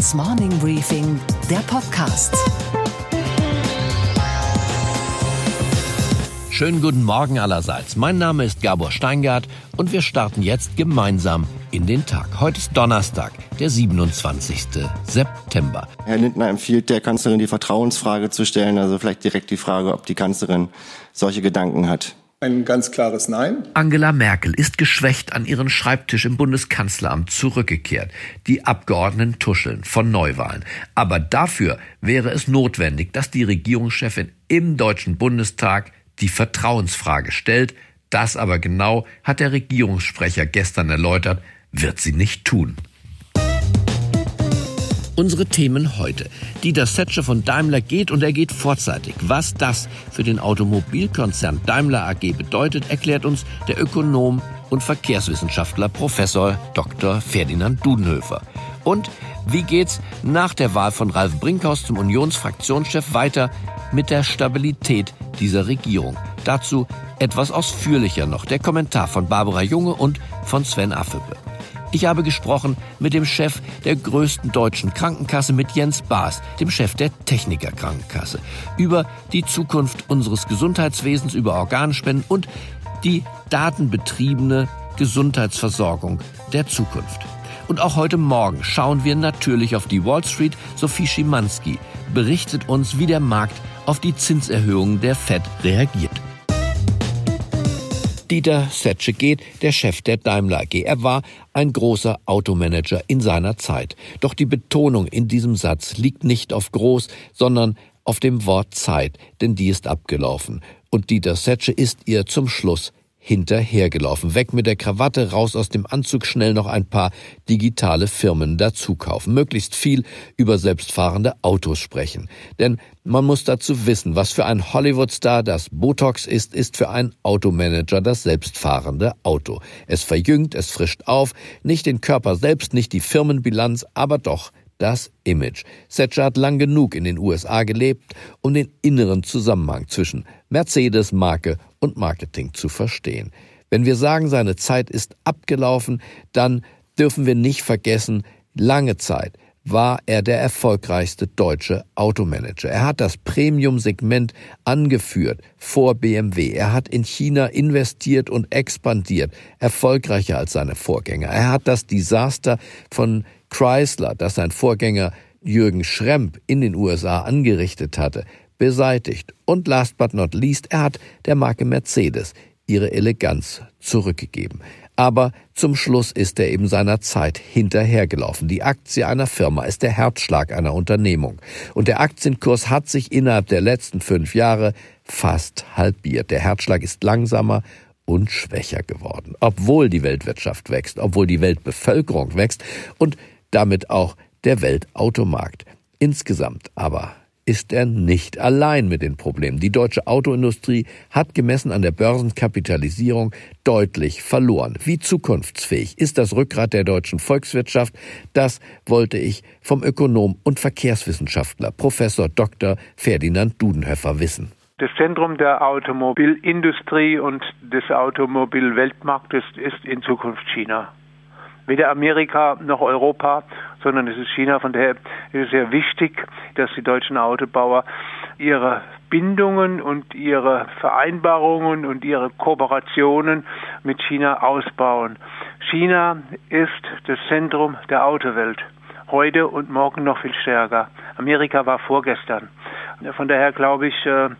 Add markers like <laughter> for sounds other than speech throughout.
Handelsblatts Morning Briefing, der Podcast. Schönen guten Morgen allerseits. Mein Name ist Gabor Steingart und wir starten jetzt gemeinsam in den Tag. Heute ist Donnerstag, der 27. September. Herr Lindner empfiehlt der Kanzlerin die Vertrauensfrage zu stellen, also vielleicht direkt die Frage, ob die Kanzlerin solche Gedanken hat. Ein ganz klares Nein. Angela Merkel ist geschwächt an ihren Schreibtisch im Bundeskanzleramt zurückgekehrt. Die Abgeordneten tuscheln von Neuwahlen. Aber dafür wäre es notwendig, dass die Regierungschefin im Deutschen Bundestag die Vertrauensfrage stellt. Das aber genau hat der Regierungssprecher gestern erläutert, wird sie nicht tun. Unsere Themen heute. Dieter Setsche von Daimler geht und er geht vorzeitig. Was das für den Automobilkonzern Daimler AG bedeutet, erklärt uns der Ökonom und Verkehrswissenschaftler Professor Dr. Ferdinand Dudenhöfer. Und wie geht's nach der Wahl von Ralf Brinkhaus zum Unionsfraktionschef weiter mit der Stabilität dieser Regierung? Dazu etwas ausführlicher noch der Kommentar von Barbara Junge und von Sven Affebe. Ich habe gesprochen mit dem Chef der größten deutschen Krankenkasse, mit Jens Baas, dem Chef der Techniker Krankenkasse, über die Zukunft unseres Gesundheitswesens, über Organspenden und die datenbetriebene Gesundheitsversorgung der Zukunft. Und auch heute Morgen schauen wir natürlich auf die Wall Street. Sophie Schimanski berichtet uns, wie der Markt auf die Zinserhöhungen der Fed reagiert. Dieter Setsche geht, der Chef der Daimler AG. Er war ein großer Automanager in seiner Zeit. Doch die Betonung in diesem Satz liegt nicht auf groß, sondern auf dem Wort Zeit, denn die ist abgelaufen. Und Dieter Setsche ist ihr zum Schluss hinterhergelaufen. Weg mit der Krawatte, raus aus dem Anzug, schnell noch ein paar digitale Firmen dazukaufen. Möglichst viel über selbstfahrende Autos sprechen. Denn man muss dazu wissen, was für ein Hollywood-Star das Botox ist, ist für einen Automanager das selbstfahrende Auto. Es verjüngt, es frischt auf, nicht den Körper selbst, nicht die Firmenbilanz, aber doch das Image. Thatcher hat lang genug in den USA gelebt, um den inneren Zusammenhang zwischen Mercedes-Marke und Marketing zu verstehen. Wenn wir sagen, seine Zeit ist abgelaufen, dann dürfen wir nicht vergessen, lange Zeit war er der erfolgreichste deutsche Automanager. Er hat das Premium-Segment angeführt vor BMW. Er hat in China investiert und expandiert, erfolgreicher als seine Vorgänger. Er hat das Desaster von Chrysler, das sein Vorgänger Jürgen Schremp in den USA angerichtet hatte, beseitigt. Und last but not least, er hat der Marke Mercedes ihre Eleganz zurückgegeben. Aber zum Schluss ist er eben seiner Zeit hinterhergelaufen. Die Aktie einer Firma ist der Herzschlag einer Unternehmung. Und der Aktienkurs hat sich innerhalb der letzten fünf Jahre fast halbiert. Der Herzschlag ist langsamer und schwächer geworden. Obwohl die Weltwirtschaft wächst, obwohl die Weltbevölkerung wächst und damit auch der Weltautomarkt. Insgesamt aber ist er nicht allein mit den Problemen. Die deutsche Autoindustrie hat gemessen an der Börsenkapitalisierung deutlich verloren. Wie zukunftsfähig ist das Rückgrat der deutschen Volkswirtschaft? Das wollte ich vom Ökonom und Verkehrswissenschaftler Professor Dr. Ferdinand Dudenhöfer wissen. Das Zentrum der Automobilindustrie und des Automobilweltmarktes ist in Zukunft China weder Amerika noch Europa, sondern es ist China. Von daher ist es sehr wichtig, dass die deutschen Autobauer ihre Bindungen und ihre Vereinbarungen und ihre Kooperationen mit China ausbauen. China ist das Zentrum der Autowelt. Heute und morgen noch viel stärker. Amerika war vorgestern. Von daher glaube ich, äh,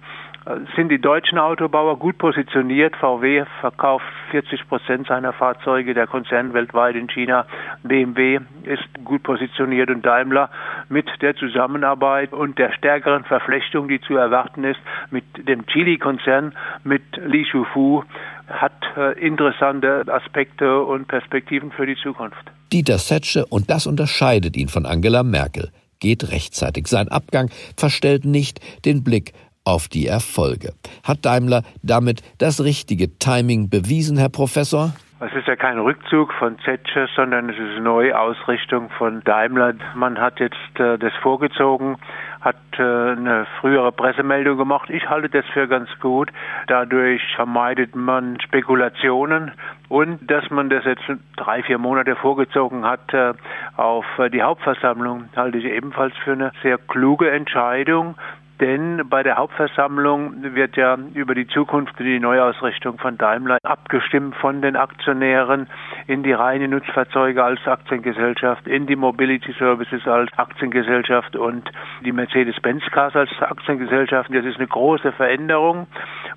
sind die deutschen Autobauer gut positioniert. VW verkauft 40 Prozent seiner Fahrzeuge, der Konzern weltweit in China. BMW ist gut positioniert und Daimler mit der Zusammenarbeit und der stärkeren Verflechtung, die zu erwarten ist, mit dem Chili-Konzern, mit Li Shufu, hat äh, interessante Aspekte und Perspektiven für die Zukunft. Dieter Setsche, und das unterscheidet ihn von Angela Merkel, geht rechtzeitig. Sein Abgang verstellt nicht den Blick auf die Erfolge. Hat Daimler damit das richtige Timing bewiesen, Herr Professor? Es ist ja kein Rückzug von Zetsche, sondern es ist eine neue Ausrichtung von Daimler. Man hat jetzt äh, das vorgezogen, hat äh, eine frühere Pressemeldung gemacht. Ich halte das für ganz gut. Dadurch vermeidet man Spekulationen und dass man das jetzt drei, vier Monate vorgezogen hat, äh, auf äh, die Hauptversammlung halte ich ebenfalls für eine sehr kluge Entscheidung. Denn bei der Hauptversammlung wird ja über die Zukunft und die Neuausrichtung von Daimler abgestimmt von den Aktionären in die reine Nutzfahrzeuge als Aktiengesellschaft, in die Mobility Services als Aktiengesellschaft und die Mercedes-Benz Cars als Aktiengesellschaft. Das ist eine große Veränderung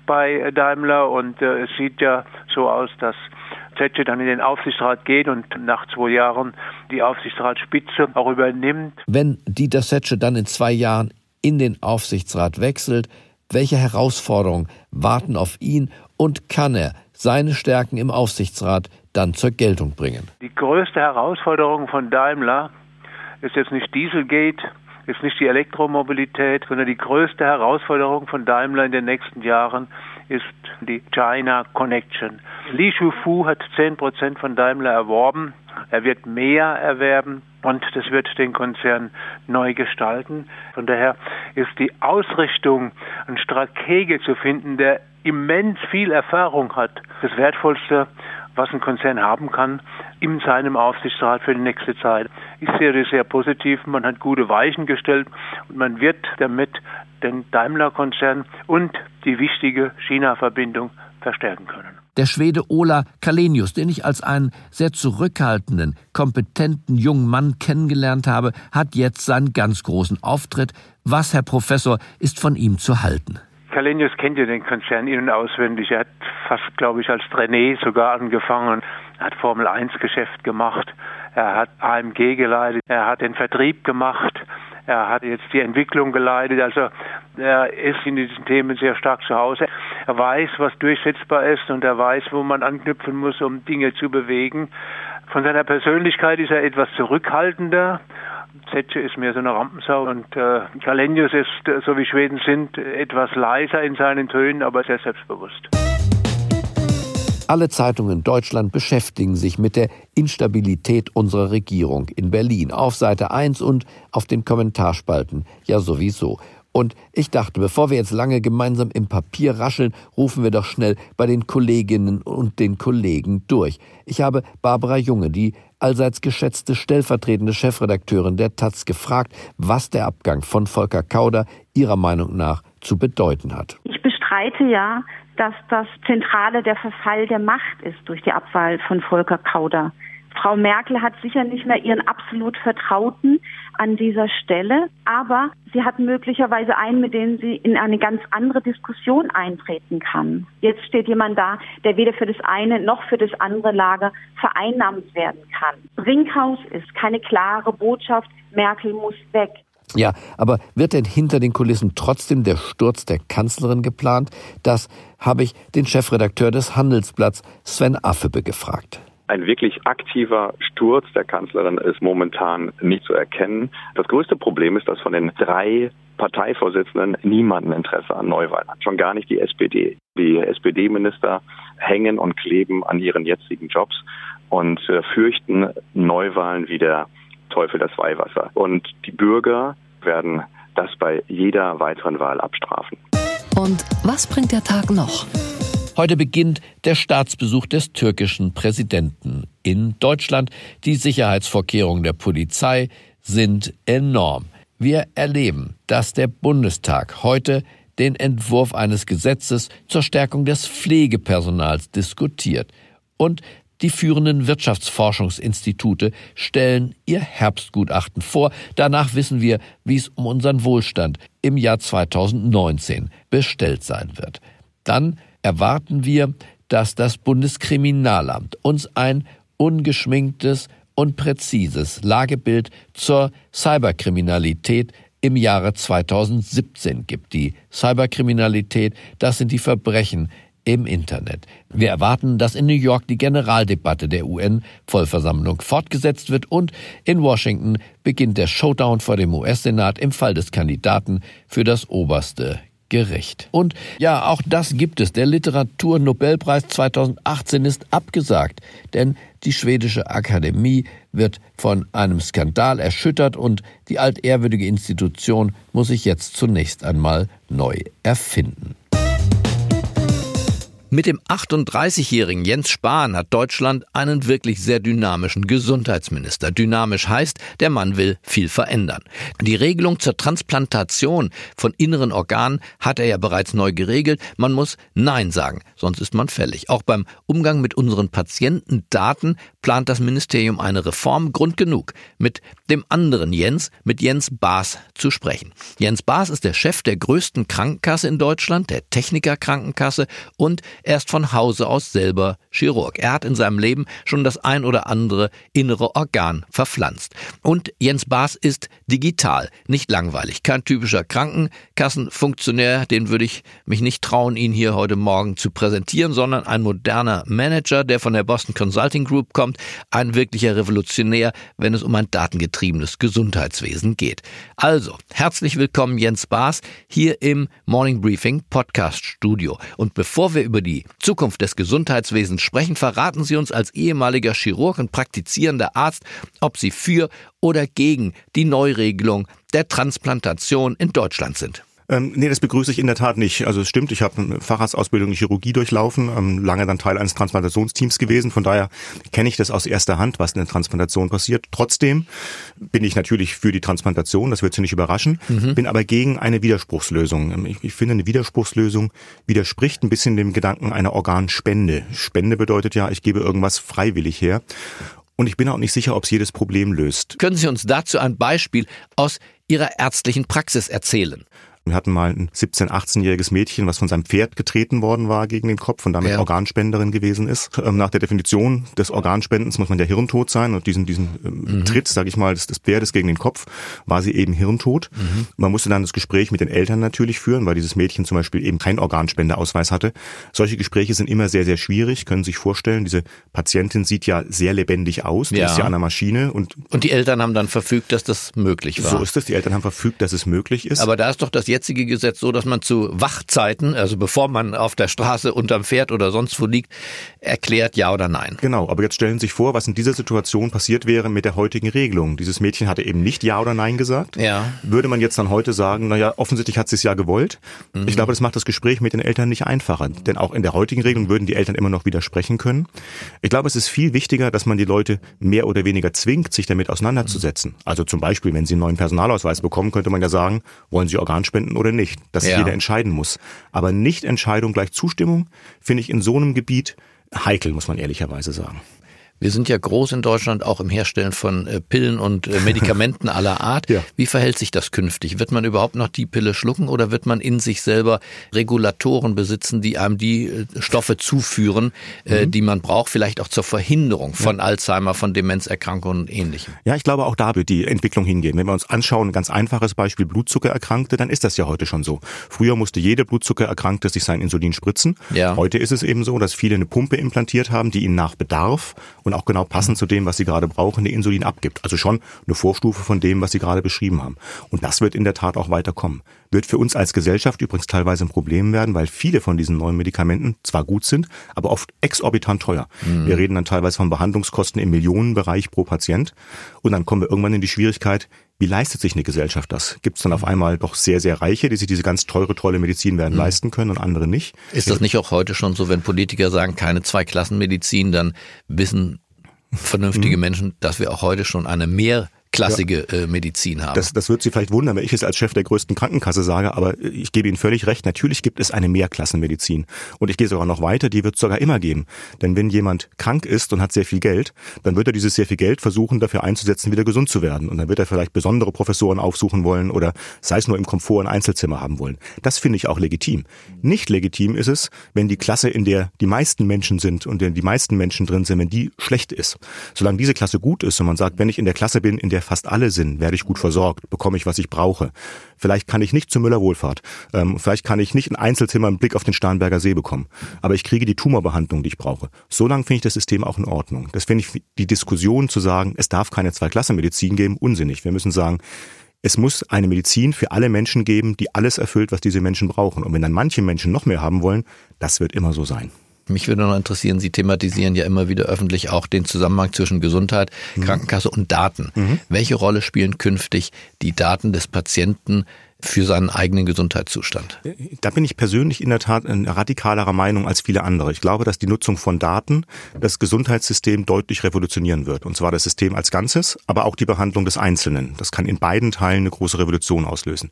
bei Daimler und äh, es sieht ja so aus, dass Zetsche dann in den Aufsichtsrat geht und nach zwei Jahren die Aufsichtsratsspitze auch übernimmt. Wenn Dieter Zetsche dann in zwei Jahren in den Aufsichtsrat wechselt, welche Herausforderungen warten auf ihn und kann er seine Stärken im Aufsichtsrat dann zur Geltung bringen? Die größte Herausforderung von Daimler ist jetzt nicht Dieselgate, ist nicht die Elektromobilität, sondern die größte Herausforderung von Daimler in den nächsten Jahren ist die China Connection. Li Shufu hat 10 Prozent von Daimler erworben. Er wird mehr erwerben und das wird den Konzern neu gestalten. Von daher ist die Ausrichtung, einen Stratege zu finden, der immens viel Erfahrung hat, das Wertvollste, was ein Konzern haben kann in seinem Aufsichtsrat für die nächste Zeit. Ich sehe das sehr positiv. Man hat gute Weichen gestellt und man wird damit den Daimler-Konzern und die wichtige China-Verbindung verstärken können. Der Schwede Ola Kalenius, den ich als einen sehr zurückhaltenden, kompetenten jungen Mann kennengelernt habe, hat jetzt seinen ganz großen Auftritt. Was, Herr Professor, ist von ihm zu halten? Kalenius kennt ja den Konzern in- und auswendig. Er hat fast, glaube ich, als Trainee sogar angefangen, er hat Formel 1 Geschäft gemacht, er hat AMG geleitet, er hat den Vertrieb gemacht, er hat jetzt die Entwicklung geleitet. Also er ist in diesen Themen sehr stark zu Hause. Er weiß, was durchsetzbar ist und er weiß, wo man anknüpfen muss, um Dinge zu bewegen. Von seiner Persönlichkeit ist er etwas zurückhaltender. Zetsche ist mehr so eine Rampensau und äh, Kalenius ist, äh, so wie Schweden sind, etwas leiser in seinen Tönen, aber sehr selbstbewusst. Alle Zeitungen in Deutschland beschäftigen sich mit der Instabilität unserer Regierung in Berlin auf Seite 1 und auf den Kommentarspalten ja sowieso. Und ich dachte, bevor wir jetzt lange gemeinsam im Papier rascheln, rufen wir doch schnell bei den Kolleginnen und den Kollegen durch. Ich habe Barbara Junge, die allseits geschätzte stellvertretende Chefredakteurin der Taz, gefragt, was der Abgang von Volker Kauder ihrer Meinung nach zu bedeuten hat. Ich bestreite ja, dass das Zentrale der Verfall der Macht ist durch die Abwahl von Volker Kauder. Frau Merkel hat sicher nicht mehr ihren absolut Vertrauten an dieser Stelle, aber sie hat möglicherweise einen, mit dem sie in eine ganz andere Diskussion eintreten kann. Jetzt steht jemand da, der weder für das eine noch für das andere Lager vereinnahmt werden kann. Brinkhaus ist keine klare Botschaft, Merkel muss weg. Ja, aber wird denn hinter den Kulissen trotzdem der Sturz der Kanzlerin geplant? Das habe ich den Chefredakteur des Handelsblatts Sven Affebe gefragt. Ein wirklich aktiver Sturz der Kanzlerin ist momentan nicht zu erkennen. Das größte Problem ist, dass von den drei Parteivorsitzenden niemand ein Interesse an Neuwahlen hat. Schon gar nicht die SPD. Die SPD-Minister hängen und kleben an ihren jetzigen Jobs und äh, fürchten Neuwahlen wie der Teufel das Weihwasser. Und die Bürger werden das bei jeder weiteren Wahl abstrafen. Und was bringt der Tag noch? Heute beginnt der Staatsbesuch des türkischen Präsidenten in Deutschland. Die Sicherheitsvorkehrungen der Polizei sind enorm. Wir erleben, dass der Bundestag heute den Entwurf eines Gesetzes zur Stärkung des Pflegepersonals diskutiert. Und die führenden Wirtschaftsforschungsinstitute stellen ihr Herbstgutachten vor. Danach wissen wir, wie es um unseren Wohlstand im Jahr 2019 bestellt sein wird. Dann erwarten wir, dass das Bundeskriminalamt uns ein ungeschminktes und präzises Lagebild zur Cyberkriminalität im Jahre 2017 gibt. Die Cyberkriminalität, das sind die Verbrechen im Internet. Wir erwarten, dass in New York die Generaldebatte der UN-Vollversammlung fortgesetzt wird und in Washington beginnt der Showdown vor dem US-Senat im Fall des Kandidaten für das oberste Gericht. Und ja, auch das gibt es. Der Literaturnobelpreis 2018 ist abgesagt, denn die schwedische Akademie wird von einem Skandal erschüttert und die altehrwürdige Institution muss sich jetzt zunächst einmal neu erfinden. Mit dem 38-jährigen Jens Spahn hat Deutschland einen wirklich sehr dynamischen Gesundheitsminister. Dynamisch heißt, der Mann will viel verändern. Die Regelung zur Transplantation von inneren Organen hat er ja bereits neu geregelt. Man muss Nein sagen, sonst ist man fällig. Auch beim Umgang mit unseren Patientendaten plant das Ministerium eine Reform. Grund genug, mit dem anderen Jens, mit Jens Baas zu sprechen. Jens Baas ist der Chef der größten Krankenkasse in Deutschland, der Techniker Krankenkasse und er ist von Hause aus selber Chirurg. Er hat in seinem Leben schon das ein oder andere innere Organ verpflanzt. Und Jens Baas ist digital, nicht langweilig. Kein typischer Krankenkassenfunktionär, den würde ich mich nicht trauen, ihn hier heute Morgen zu präsentieren, sondern ein moderner Manager, der von der Boston Consulting Group kommt, ein wirklicher Revolutionär, wenn es um ein datengetriebenes Gesundheitswesen geht. Also, herzlich willkommen Jens Baas hier im Morning Briefing Podcast Studio. Und bevor wir über die Zukunft des Gesundheitswesens sprechen, verraten Sie uns als ehemaliger Chirurg und praktizierender Arzt, ob Sie für oder gegen die Neuregelung der Transplantation in Deutschland sind. Ähm, nee, das begrüße ich in der Tat nicht. Also es stimmt, ich habe eine Facharztausbildung in Chirurgie durchlaufen, ähm, lange dann Teil eines Transplantationsteams gewesen. Von daher kenne ich das aus erster Hand, was in der Transplantation passiert. Trotzdem bin ich natürlich für die Transplantation, das wird Sie nicht überraschen, mhm. bin aber gegen eine Widerspruchslösung. Ähm, ich, ich finde, eine Widerspruchslösung widerspricht ein bisschen dem Gedanken einer Organspende. Spende bedeutet ja, ich gebe irgendwas freiwillig her. Und ich bin auch nicht sicher, ob es jedes Problem löst. Können Sie uns dazu ein Beispiel aus Ihrer ärztlichen Praxis erzählen? Wir hatten mal ein 17-, 18-jähriges Mädchen, was von seinem Pferd getreten worden war gegen den Kopf und damit ja. Organspenderin gewesen ist. Ähm, nach der Definition des Organspendens muss man ja hirntot sein und diesen, diesen ähm, mhm. Tritt, sage ich mal, des, des Pferdes gegen den Kopf, war sie eben hirntot. Mhm. Man musste dann das Gespräch mit den Eltern natürlich führen, weil dieses Mädchen zum Beispiel eben keinen Organspendeausweis hatte. Solche Gespräche sind immer sehr, sehr schwierig, können Sie sich vorstellen. Diese Patientin sieht ja sehr lebendig aus, die ja. ist ja an der Maschine. Und, und die Eltern haben dann verfügt, dass das möglich war. So ist es, die Eltern haben verfügt, dass es möglich ist. Aber da ist doch das jetzige Gesetz so, dass man zu Wachzeiten, also bevor man auf der Straße unterm Pferd oder sonst wo liegt, erklärt ja oder nein. Genau, aber jetzt stellen Sie sich vor, was in dieser Situation passiert wäre mit der heutigen Regelung. Dieses Mädchen hatte eben nicht ja oder nein gesagt. Ja. Würde man jetzt dann heute sagen, naja, offensichtlich hat sie es ja gewollt. Mhm. Ich glaube, das macht das Gespräch mit den Eltern nicht einfacher. Denn auch in der heutigen Regelung würden die Eltern immer noch widersprechen können. Ich glaube, es ist viel wichtiger, dass man die Leute mehr oder weniger zwingt, sich damit auseinanderzusetzen. Also zum Beispiel, wenn sie einen neuen Personalausweis bekommen, könnte man ja sagen, wollen sie Organspenden oder nicht. Das dass ja. jeder entscheiden muss. Aber nicht Entscheidung gleich Zustimmung finde ich in so einem Gebiet heikel, muss man ehrlicherweise sagen. Wir sind ja groß in Deutschland auch im Herstellen von äh, Pillen und äh, Medikamenten <laughs> aller Art. Ja. Wie verhält sich das künftig? Wird man überhaupt noch die Pille schlucken oder wird man in sich selber Regulatoren besitzen, die einem die äh, Stoffe zuführen, mhm. die man braucht, vielleicht auch zur Verhinderung von ja. Alzheimer, von Demenzerkrankungen und ähnlichem? Ja, ich glaube, auch da wird die Entwicklung hingehen. Wenn wir uns anschauen, ein ganz einfaches Beispiel Blutzuckererkrankte, dann ist das ja heute schon so. Früher musste jede Blutzuckererkrankte sich sein Insulin spritzen. Ja. Heute ist es eben so, dass viele eine Pumpe implantiert haben, die ihnen nach Bedarf und auch genau passend zu dem, was sie gerade brauchen, eine Insulin abgibt. Also schon eine Vorstufe von dem, was Sie gerade beschrieben haben. Und das wird in der Tat auch weiterkommen. Wird für uns als Gesellschaft übrigens teilweise ein Problem werden, weil viele von diesen neuen Medikamenten zwar gut sind, aber oft exorbitant teuer. Mhm. Wir reden dann teilweise von Behandlungskosten im Millionenbereich pro Patient. Und dann kommen wir irgendwann in die Schwierigkeit, wie leistet sich eine Gesellschaft das? Gibt es dann auf einmal doch sehr, sehr Reiche, die sich diese ganz teure, tolle Medizin werden mhm. leisten können und andere nicht? Ist das nicht auch heute schon so, wenn Politiker sagen, keine Zweiklassenmedizin, dann wissen vernünftige mhm. Menschen, dass wir auch heute schon eine mehr klassige ja. äh, Medizin haben. Das, das wird Sie vielleicht wundern, wenn ich es als Chef der größten Krankenkasse sage, aber ich gebe Ihnen völlig recht. Natürlich gibt es eine Mehrklassenmedizin. Und ich gehe sogar noch weiter, die wird es sogar immer geben. Denn wenn jemand krank ist und hat sehr viel Geld, dann wird er dieses sehr viel Geld versuchen, dafür einzusetzen, wieder gesund zu werden. Und dann wird er vielleicht besondere Professoren aufsuchen wollen oder sei es nur im Komfort ein Einzelzimmer haben wollen. Das finde ich auch legitim. Nicht legitim ist es, wenn die Klasse, in der die meisten Menschen sind und in die meisten Menschen drin sind, wenn die schlecht ist. Solange diese Klasse gut ist und man sagt, wenn ich in der Klasse bin, in der fast alle sind, werde ich gut versorgt, bekomme ich, was ich brauche. Vielleicht kann ich nicht zu Müller Wohlfahrt. Ähm, vielleicht kann ich nicht ein Einzelzimmer im Blick auf den Starnberger See bekommen. Aber ich kriege die Tumorbehandlung, die ich brauche. So lange finde ich das System auch in Ordnung. Das finde ich die Diskussion zu sagen, es darf keine Zweiklassenmedizin geben, unsinnig. Wir müssen sagen, es muss eine Medizin für alle Menschen geben, die alles erfüllt, was diese Menschen brauchen. Und wenn dann manche Menschen noch mehr haben wollen, das wird immer so sein. Mich würde noch interessieren, Sie thematisieren ja immer wieder öffentlich auch den Zusammenhang zwischen Gesundheit, mhm. Krankenkasse und Daten. Mhm. Welche Rolle spielen künftig die Daten des Patienten für seinen eigenen Gesundheitszustand? Da bin ich persönlich in der Tat in radikalerer Meinung als viele andere. Ich glaube, dass die Nutzung von Daten das Gesundheitssystem deutlich revolutionieren wird. Und zwar das System als Ganzes, aber auch die Behandlung des Einzelnen. Das kann in beiden Teilen eine große Revolution auslösen.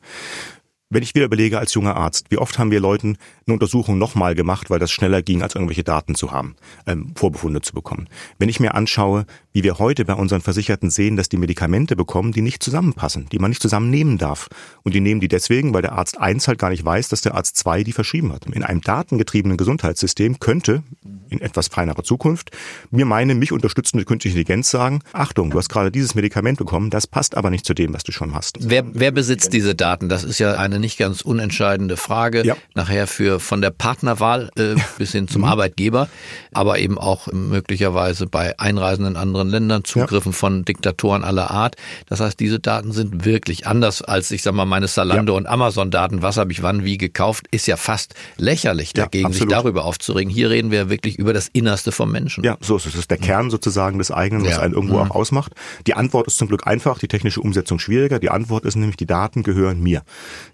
Wenn ich wieder überlege als junger Arzt, wie oft haben wir Leuten eine Untersuchung nochmal gemacht, weil das schneller ging, als irgendwelche Daten zu haben, ähm, Vorbefunde zu bekommen. Wenn ich mir anschaue, wie wir heute bei unseren Versicherten sehen, dass die Medikamente bekommen, die nicht zusammenpassen, die man nicht zusammennehmen darf. Und die nehmen die deswegen, weil der Arzt eins halt gar nicht weiß, dass der Arzt zwei die verschrieben hat. In einem datengetriebenen Gesundheitssystem könnte in etwas feinerer Zukunft mir meine mich unterstützende künstliche Intelligenz sagen, Achtung, du hast gerade dieses Medikament bekommen, das passt aber nicht zu dem, was du schon hast. Wer, wer besitzt diese Daten? Das ist ja eine nicht ganz unentscheidende Frage. Ja. Nachher für von der Partnerwahl äh, <laughs> bis hin zum mhm. Arbeitgeber, aber eben auch möglicherweise bei Einreisen in anderen Ländern, Zugriffen ja. von Diktatoren aller Art. Das heißt, diese Daten sind wirklich anders als, ich sag mal, meine Salando- ja. und Amazon-Daten. Was habe ich wann wie gekauft? Ist ja fast lächerlich dagegen, sich darüber aufzuregen. Hier reden wir wirklich über das Innerste vom Menschen. Ja, so ist es. Das ist der Kern sozusagen des eigenen, was einen irgendwo mhm. auch ausmacht. Die Antwort ist zum Glück einfach, die technische Umsetzung schwieriger. Die Antwort ist nämlich, die Daten gehören mir.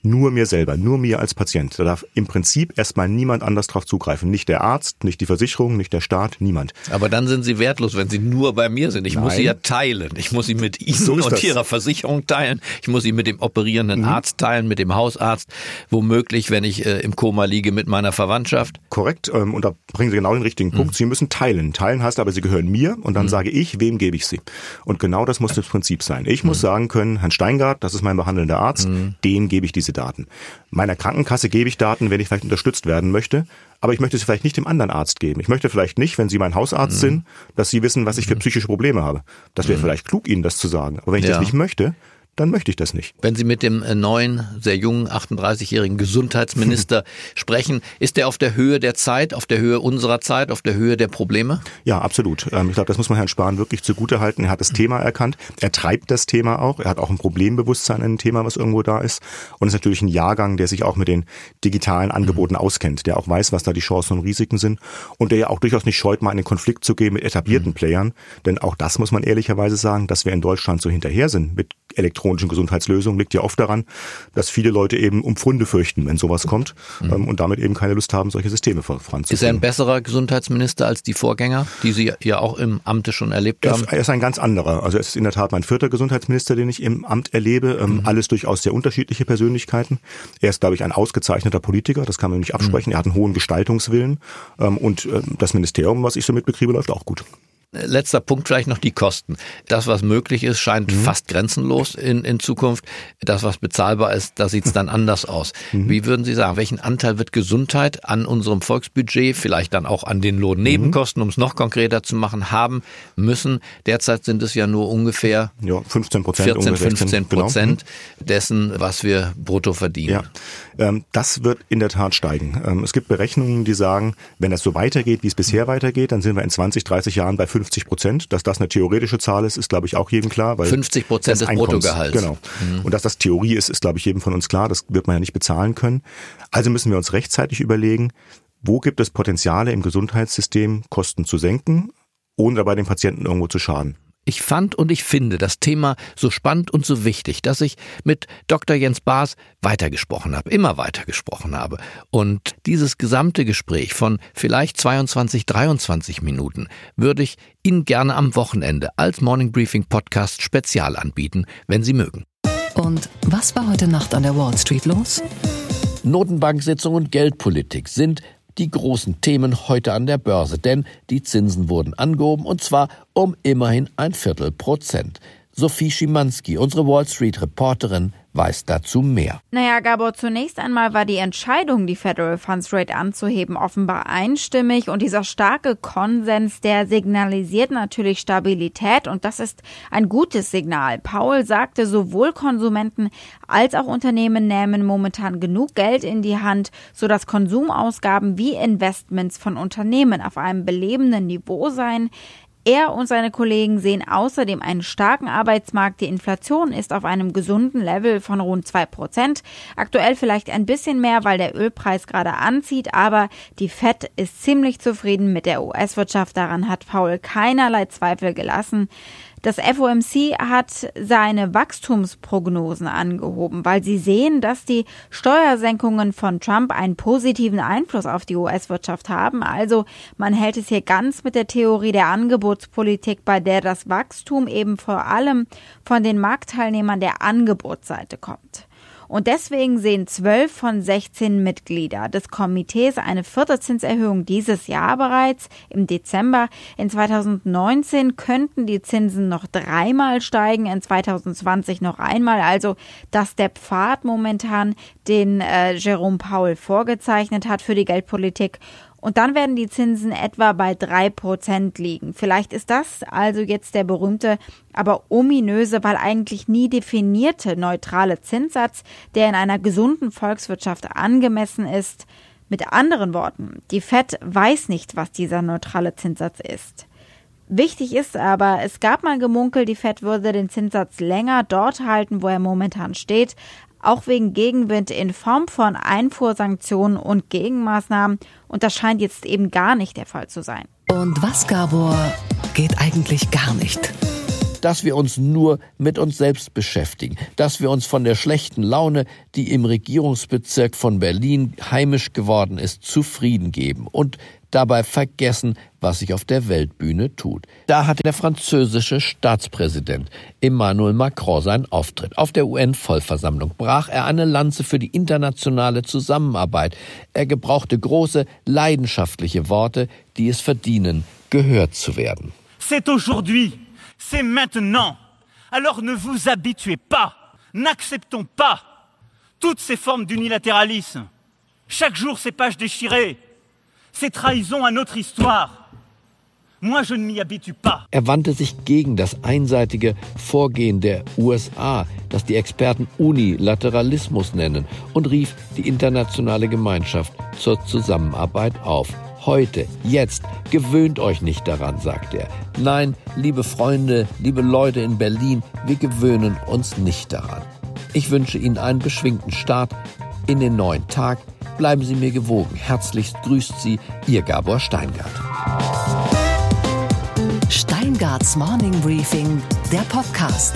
Nur mir selber, nur mir als Patient. Da darf im Prinzip erstmal niemand anders drauf zugreifen. Nicht der Arzt, nicht die Versicherung, nicht der Staat, niemand. Aber dann sind sie wertlos, wenn sie nur bei mir sind. Ich Nein. muss sie ja teilen. Ich muss sie mit <laughs> Ihnen so und das. Ihrer Versicherung teilen. Ich muss sie mit dem operierenden mhm. Arzt teilen, mit dem Hausarzt. Womöglich, wenn ich äh, im Koma liege, mit meiner Verwandtschaft. Korrekt. Ähm, und da bringen Sie genau den richtigen Punkt. Mhm. Sie müssen teilen. Teilen heißt aber, sie gehören mir und dann mhm. sage ich, wem gebe ich sie. Und genau das muss das Prinzip sein. Ich muss mhm. sagen können, Herrn Steingart, das ist mein behandelnder Arzt, mhm. dem gebe ich diese Daten. Meiner Krankenkasse gebe ich Daten, wenn ich vielleicht unterstützt werden möchte, aber ich möchte sie vielleicht nicht dem anderen Arzt geben. Ich möchte vielleicht nicht, wenn Sie mein Hausarzt mhm. sind, dass Sie wissen, was ich für mhm. psychische Probleme habe. Das wäre mhm. vielleicht klug, Ihnen das zu sagen. Aber wenn ich ja. das nicht möchte, dann möchte ich das nicht. Wenn Sie mit dem äh, neuen, sehr jungen, 38-jährigen Gesundheitsminister <laughs> sprechen, ist er auf der Höhe der Zeit, auf der Höhe unserer Zeit, auf der Höhe der Probleme? Ja, absolut. Ähm, ich glaube, das muss man Herrn Spahn wirklich zugutehalten. Er hat das Thema erkannt. Er treibt das Thema auch. Er hat auch ein Problembewusstsein in ein Thema, was irgendwo da ist. Und ist natürlich ein Jahrgang, der sich auch mit den digitalen Angeboten mhm. auskennt, der auch weiß, was da die Chancen und Risiken sind und der ja auch durchaus nicht scheut, mal einen Konflikt zu gehen mit etablierten mhm. Playern. Denn auch das muss man ehrlicherweise sagen, dass wir in Deutschland so hinterher sind mit elektronischen Gesundheitslösungen liegt ja oft daran, dass viele Leute eben um Pfunde fürchten, wenn sowas kommt mhm. ähm, und damit eben keine Lust haben, solche Systeme voranzubringen. Ist er ein besserer Gesundheitsminister als die Vorgänger, die Sie ja auch im Amte schon erlebt haben? Er ist ein ganz anderer. Also es ist in der Tat mein vierter Gesundheitsminister, den ich im Amt erlebe. Ähm, mhm. Alles durchaus sehr unterschiedliche Persönlichkeiten. Er ist, glaube ich, ein ausgezeichneter Politiker, das kann man nicht absprechen. Mhm. Er hat einen hohen Gestaltungswillen ähm, und das Ministerium, was ich so mitbekriege, läuft auch gut. Letzter Punkt vielleicht noch die Kosten. Das, was möglich ist, scheint mhm. fast grenzenlos in, in Zukunft. Das, was bezahlbar ist, da sieht es dann anders aus. Mhm. Wie würden Sie sagen, welchen Anteil wird Gesundheit an unserem Volksbudget, vielleicht dann auch an den Lohnnebenkosten, mhm. um es noch konkreter zu machen, haben müssen? Derzeit sind es ja nur ungefähr ja, 15 Prozent, 14, 15 Prozent genau. dessen, was wir brutto verdienen. Ja. Ähm, das wird in der Tat steigen. Ähm, es gibt Berechnungen, die sagen, wenn das so weitergeht, wie es bisher weitergeht, dann sind wir in 20, 30 Jahren bei 50 Prozent. Dass das eine theoretische Zahl ist, ist, glaube ich, auch jedem klar. Weil 50 Prozent des Bruttogehalts. Genau. Mhm. Und dass das Theorie ist, ist, glaube ich, jedem von uns klar. Das wird man ja nicht bezahlen können. Also müssen wir uns rechtzeitig überlegen, wo gibt es Potenziale im Gesundheitssystem, Kosten zu senken, ohne dabei den Patienten irgendwo zu schaden. Ich fand und ich finde das Thema so spannend und so wichtig, dass ich mit Dr. Jens Baas weitergesprochen habe, immer weitergesprochen habe. Und dieses gesamte Gespräch von vielleicht 22, 23 Minuten würde ich Ihnen gerne am Wochenende als Morning Briefing Podcast spezial anbieten, wenn Sie mögen. Und was war heute Nacht an der Wall Street los? Notenbanksitzung und Geldpolitik sind die großen Themen heute an der Börse, denn die Zinsen wurden angehoben und zwar um immerhin ein Viertel Prozent. Sophie Schimanski, unsere Wall Street Reporterin, weiß dazu mehr. Naja, Gabor, zunächst einmal war die Entscheidung, die Federal Funds Rate anzuheben, offenbar einstimmig und dieser starke Konsens, der signalisiert natürlich Stabilität und das ist ein gutes Signal. Paul sagte, sowohl Konsumenten als auch Unternehmen nehmen momentan genug Geld in die Hand, sodass Konsumausgaben wie Investments von Unternehmen auf einem belebenden Niveau seien. Er und seine Kollegen sehen außerdem einen starken Arbeitsmarkt. Die Inflation ist auf einem gesunden Level von rund zwei Prozent. Aktuell vielleicht ein bisschen mehr, weil der Ölpreis gerade anzieht, aber die Fed ist ziemlich zufrieden mit der US-Wirtschaft. Daran hat Paul keinerlei Zweifel gelassen. Das FOMC hat seine Wachstumsprognosen angehoben, weil sie sehen, dass die Steuersenkungen von Trump einen positiven Einfluss auf die US-Wirtschaft haben. Also man hält es hier ganz mit der Theorie der Angebotspolitik, bei der das Wachstum eben vor allem von den Marktteilnehmern der Angebotsseite kommt. Und deswegen sehen zwölf von 16 Mitglieder des Komitees eine vierte Zinserhöhung dieses Jahr bereits im Dezember. In 2019 könnten die Zinsen noch dreimal steigen, in 2020 noch einmal. Also, dass der Pfad momentan, den äh, Jerome Powell vorgezeichnet hat für die Geldpolitik und dann werden die Zinsen etwa bei drei Prozent liegen. Vielleicht ist das also jetzt der berühmte, aber ominöse, weil eigentlich nie definierte neutrale Zinssatz, der in einer gesunden Volkswirtschaft angemessen ist. Mit anderen Worten, die Fed weiß nicht, was dieser neutrale Zinssatz ist. Wichtig ist aber, es gab mal gemunkelt, die Fed würde den Zinssatz länger dort halten, wo er momentan steht, auch wegen Gegenwind in Form von Einfuhrsanktionen und Gegenmaßnahmen. Und das scheint jetzt eben gar nicht der Fall zu sein. Und was, Gabor, geht eigentlich gar nicht? dass wir uns nur mit uns selbst beschäftigen, dass wir uns von der schlechten Laune, die im Regierungsbezirk von Berlin heimisch geworden ist, zufrieden geben und dabei vergessen, was sich auf der Weltbühne tut. Da hatte der französische Staatspräsident Emmanuel Macron seinen Auftritt. Auf der UN-Vollversammlung brach er eine Lanze für die internationale Zusammenarbeit. Er gebrauchte große, leidenschaftliche Worte, die es verdienen, gehört zu werden. C'est aujourd'hui, c'est maintenant. Alors ne vous habituez pas, n'acceptons pas toutes ces formes d'unilatéralisme. Chaque jour ces pages déchirées, C'est trahison à notre histoire. Er wandte sich gegen das einseitige Vorgehen der USA, das die Experten Unilateralismus nennen, und rief die internationale Gemeinschaft zur Zusammenarbeit auf. Heute, jetzt, gewöhnt euch nicht daran, sagt er. Nein, liebe Freunde, liebe Leute in Berlin, wir gewöhnen uns nicht daran. Ich wünsche Ihnen einen beschwingten Start in den neuen Tag. Bleiben Sie mir gewogen. Herzlichst grüßt Sie Ihr Gabor Steingart. Steingarts Morning Briefing, der Podcast.